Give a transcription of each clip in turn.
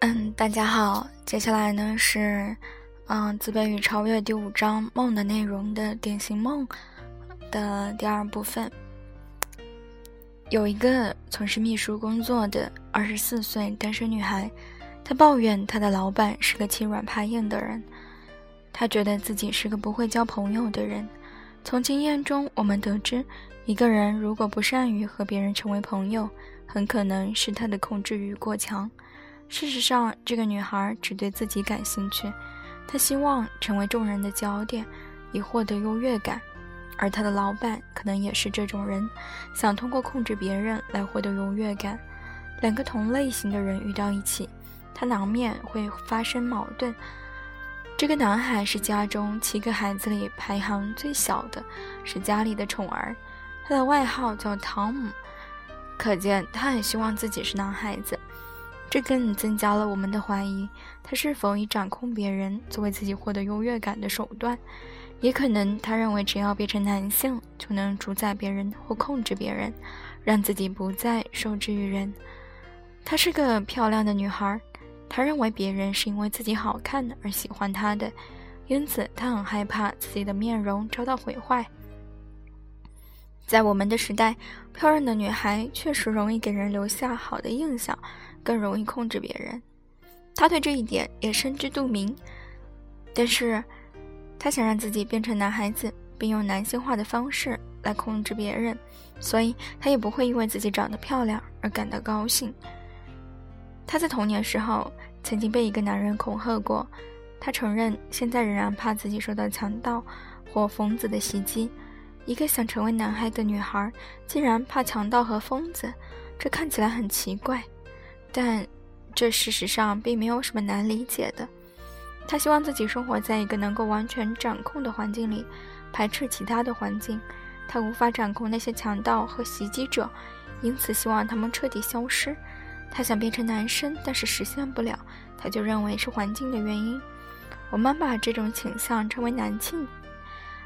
嗯，大家好，接下来呢是，嗯，自卑与超越第五章梦的内容的典型梦的第二部分。有一个从事秘书工作的二十四岁单身女孩，她抱怨她的老板是个欺软怕硬的人，她觉得自己是个不会交朋友的人。从经验中，我们得知，一个人如果不善于和别人成为朋友，很可能是他的控制欲过强。事实上，这个女孩只对自己感兴趣，她希望成为众人的焦点，以获得优越感。而她的老板可能也是这种人，想通过控制别人来获得优越感。两个同类型的人遇到一起，他难免会发生矛盾。这个男孩是家中七个孩子里排行最小的，是家里的宠儿，他的外号叫汤姆，可见他很希望自己是男孩子。这更增加了我们的怀疑，他是否以掌控别人作为自己获得优越感的手段？也可能他认为只要变成男性，就能主宰别人或控制别人，让自己不再受制于人。她是个漂亮的女孩，她认为别人是因为自己好看而喜欢她的，因此她很害怕自己的面容遭到毁坏。在我们的时代，漂亮的女孩确实容易给人留下好的印象。更容易控制别人，他对这一点也深知肚明。但是，他想让自己变成男孩子，并用男性化的方式来控制别人，所以他也不会因为自己长得漂亮而感到高兴。他在童年时候曾经被一个男人恐吓过，他承认现在仍然怕自己受到强盗或疯子的袭击。一个想成为男孩的女孩，竟然怕强盗和疯子，这看起来很奇怪。但，这事实上并没有什么难理解的。他希望自己生活在一个能够完全掌控的环境里，排斥其他的环境。他无法掌控那些强盗和袭击者，因此希望他们彻底消失。他想变成男生，但是实现不了，他就认为是环境的原因。我们把这种倾向称为男性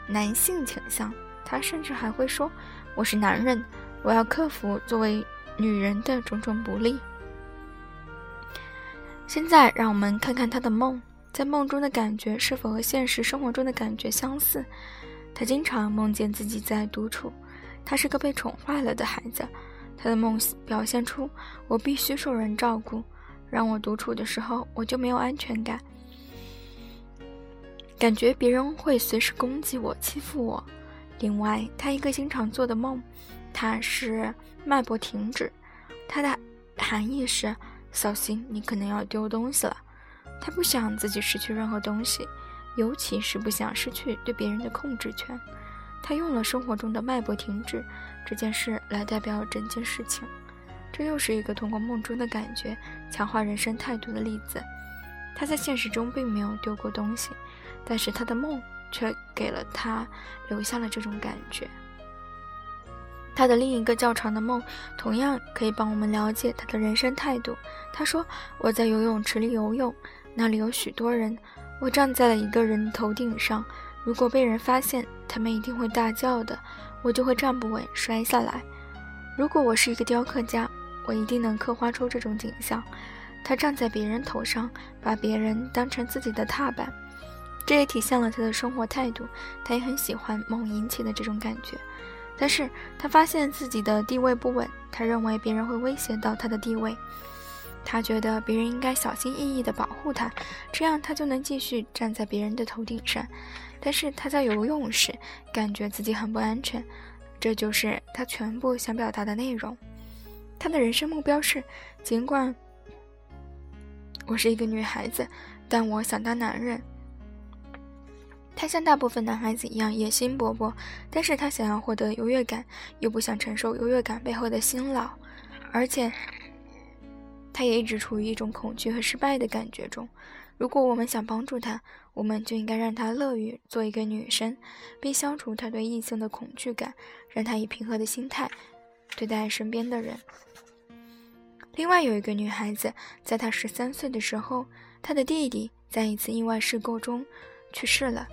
男性倾向。他甚至还会说：“我是男人，我要克服作为女人的种种不利。”现在，让我们看看他的梦，在梦中的感觉是否和现实生活中的感觉相似。他经常梦见自己在独处，他是个被宠坏了的孩子。他的梦表现出我必须受人照顾，让我独处的时候我就没有安全感，感觉别人会随时攻击我、欺负我。另外，他一个经常做的梦，他是脉搏停止，它的含义是。小心，你可能要丢东西了。他不想自己失去任何东西，尤其是不想失去对别人的控制权。他用了生活中的脉搏停止这件事来代表整件事情。这又是一个通过梦中的感觉强化人生态度的例子。他在现实中并没有丢过东西，但是他的梦却给了他留下了这种感觉。他的另一个较长的梦，同样可以帮我们了解他的人生态度。他说：“我在游泳池里游泳，那里有许多人，我站在了一个人头顶上。如果被人发现，他们一定会大叫的，我就会站不稳，摔下来。如果我是一个雕刻家，我一定能刻画出这种景象。他站在别人头上，把别人当成自己的踏板，这也体现了他的生活态度。他也很喜欢梦引起的这种感觉。”但是他发现自己的地位不稳，他认为别人会威胁到他的地位，他觉得别人应该小心翼翼地保护他，这样他就能继续站在别人的头顶上。但是他在游泳时感觉自己很不安全，这就是他全部想表达的内容。他的人生目标是：尽管我是一个女孩子，但我想当男人。他像大部分男孩子一样野心勃勃，但是他想要获得优越感，又不想承受优越感背后的辛劳，而且他也一直处于一种恐惧和失败的感觉中。如果我们想帮助他，我们就应该让他乐于做一个女生，并消除他对异性的恐惧感，让他以平和的心态对待身边的人。另外有一个女孩子，在她十三岁的时候，她的弟弟在一次意外事故中去世了。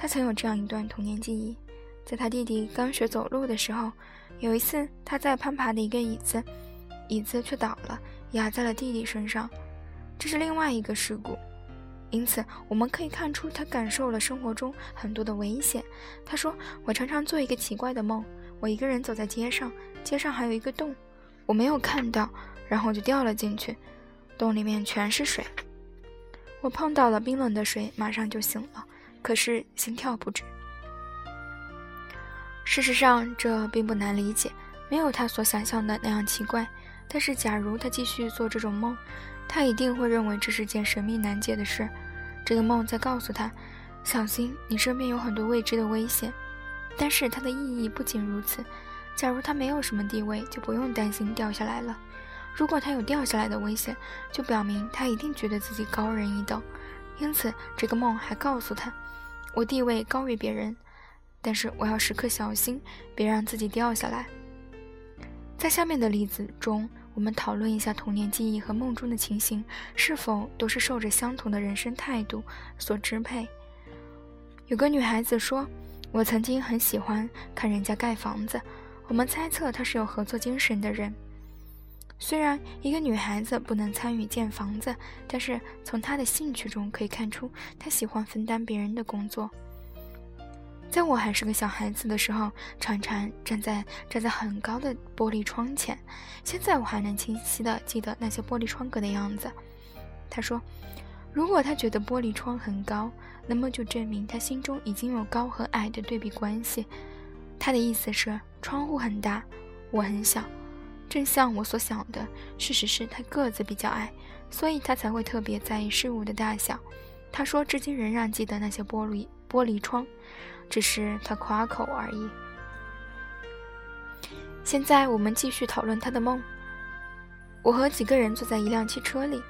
他曾有这样一段童年记忆，在他弟弟刚学走路的时候，有一次他在攀爬的一个椅子，椅子却倒了，压在了弟弟身上，这是另外一个事故。因此，我们可以看出他感受了生活中很多的危险。他说：“我常常做一个奇怪的梦，我一个人走在街上，街上还有一个洞，我没有看到，然后就掉了进去，洞里面全是水。我碰到了冰冷的水，马上就醒了，可是心跳不止。事实上，这并不难理解，没有他所想象的那样奇怪。但是，假如他继续做这种梦，他一定会认为这是件神秘难解的事。这个梦在告诉他：小心，你身边有很多未知的危险。但是它的意义不仅如此。假如他没有什么地位，就不用担心掉下来了。如果他有掉下来的危险，就表明他一定觉得自己高人一等。因此，这个梦还告诉他：我地位高于别人，但是我要时刻小心，别让自己掉下来。在下面的例子中。我们讨论一下童年记忆和梦中的情形是否都是受着相同的人生态度所支配。有个女孩子说：“我曾经很喜欢看人家盖房子。”我们猜测她是有合作精神的人。虽然一个女孩子不能参与建房子，但是从她的兴趣中可以看出，她喜欢分担别人的工作。在我还是个小孩子的时候，常常站在站在很高的玻璃窗前。现在我还能清晰地记得那些玻璃窗格的样子。他说：“如果他觉得玻璃窗很高，那么就证明他心中已经有高和矮的对比关系。”他的意思是，窗户很大，我很小，正像我所想的。事实是他个子比较矮，所以他才会特别在意事物的大小。他说，至今仍然记得那些玻璃玻璃窗。只是他夸口而已。现在我们继续讨论他的梦。我和几个人坐在一辆汽车里，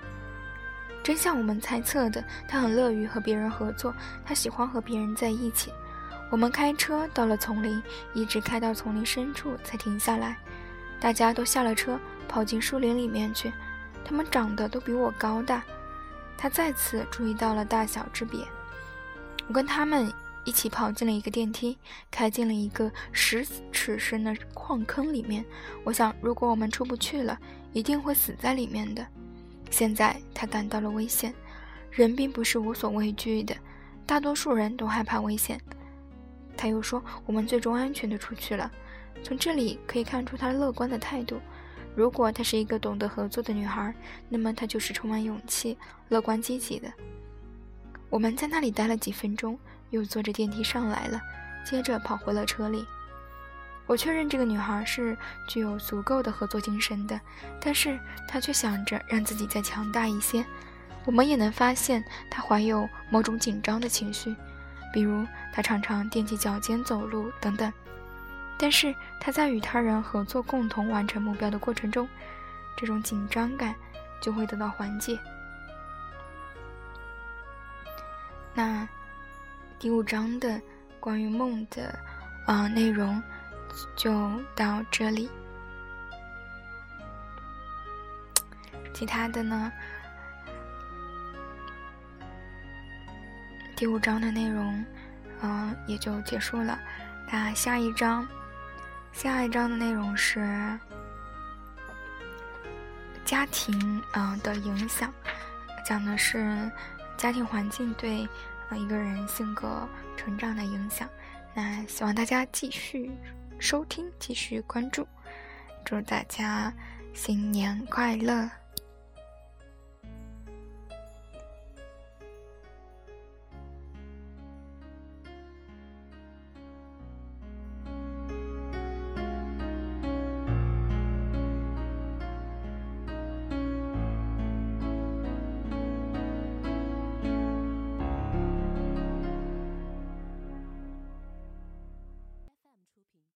真像我们猜测的，他很乐于和别人合作，他喜欢和别人在一起。我们开车到了丛林，一直开到丛林深处才停下来。大家都下了车，跑进树林里面去。他们长得都比我高大。他再次注意到了大小之别。我跟他们。一起跑进了一个电梯，开进了一个十尺深的矿坑里面。我想，如果我们出不去了，一定会死在里面的。现在他感到了危险。人并不是无所畏惧的，大多数人都害怕危险。他又说：“我们最终安全的出去了。”从这里可以看出她乐观的态度。如果她是一个懂得合作的女孩，那么她就是充满勇气、乐观积极的。我们在那里待了几分钟。又坐着电梯上来了，接着跑回了车里。我确认这个女孩是具有足够的合作精神的，但是她却想着让自己再强大一些。我们也能发现她怀有某种紧张的情绪，比如她常常踮起脚尖走路等等。但是他在与他人合作、共同完成目标的过程中，这种紧张感就会得到缓解。那。第五章的关于梦的啊内容就到这里，其他的呢，第五章的内容嗯也就结束了。那下一章，下一章的内容是家庭嗯的影响，讲的是家庭环境对。呃，一个人性格成长的影响。那希望大家继续收听，继续关注。祝大家新年快乐！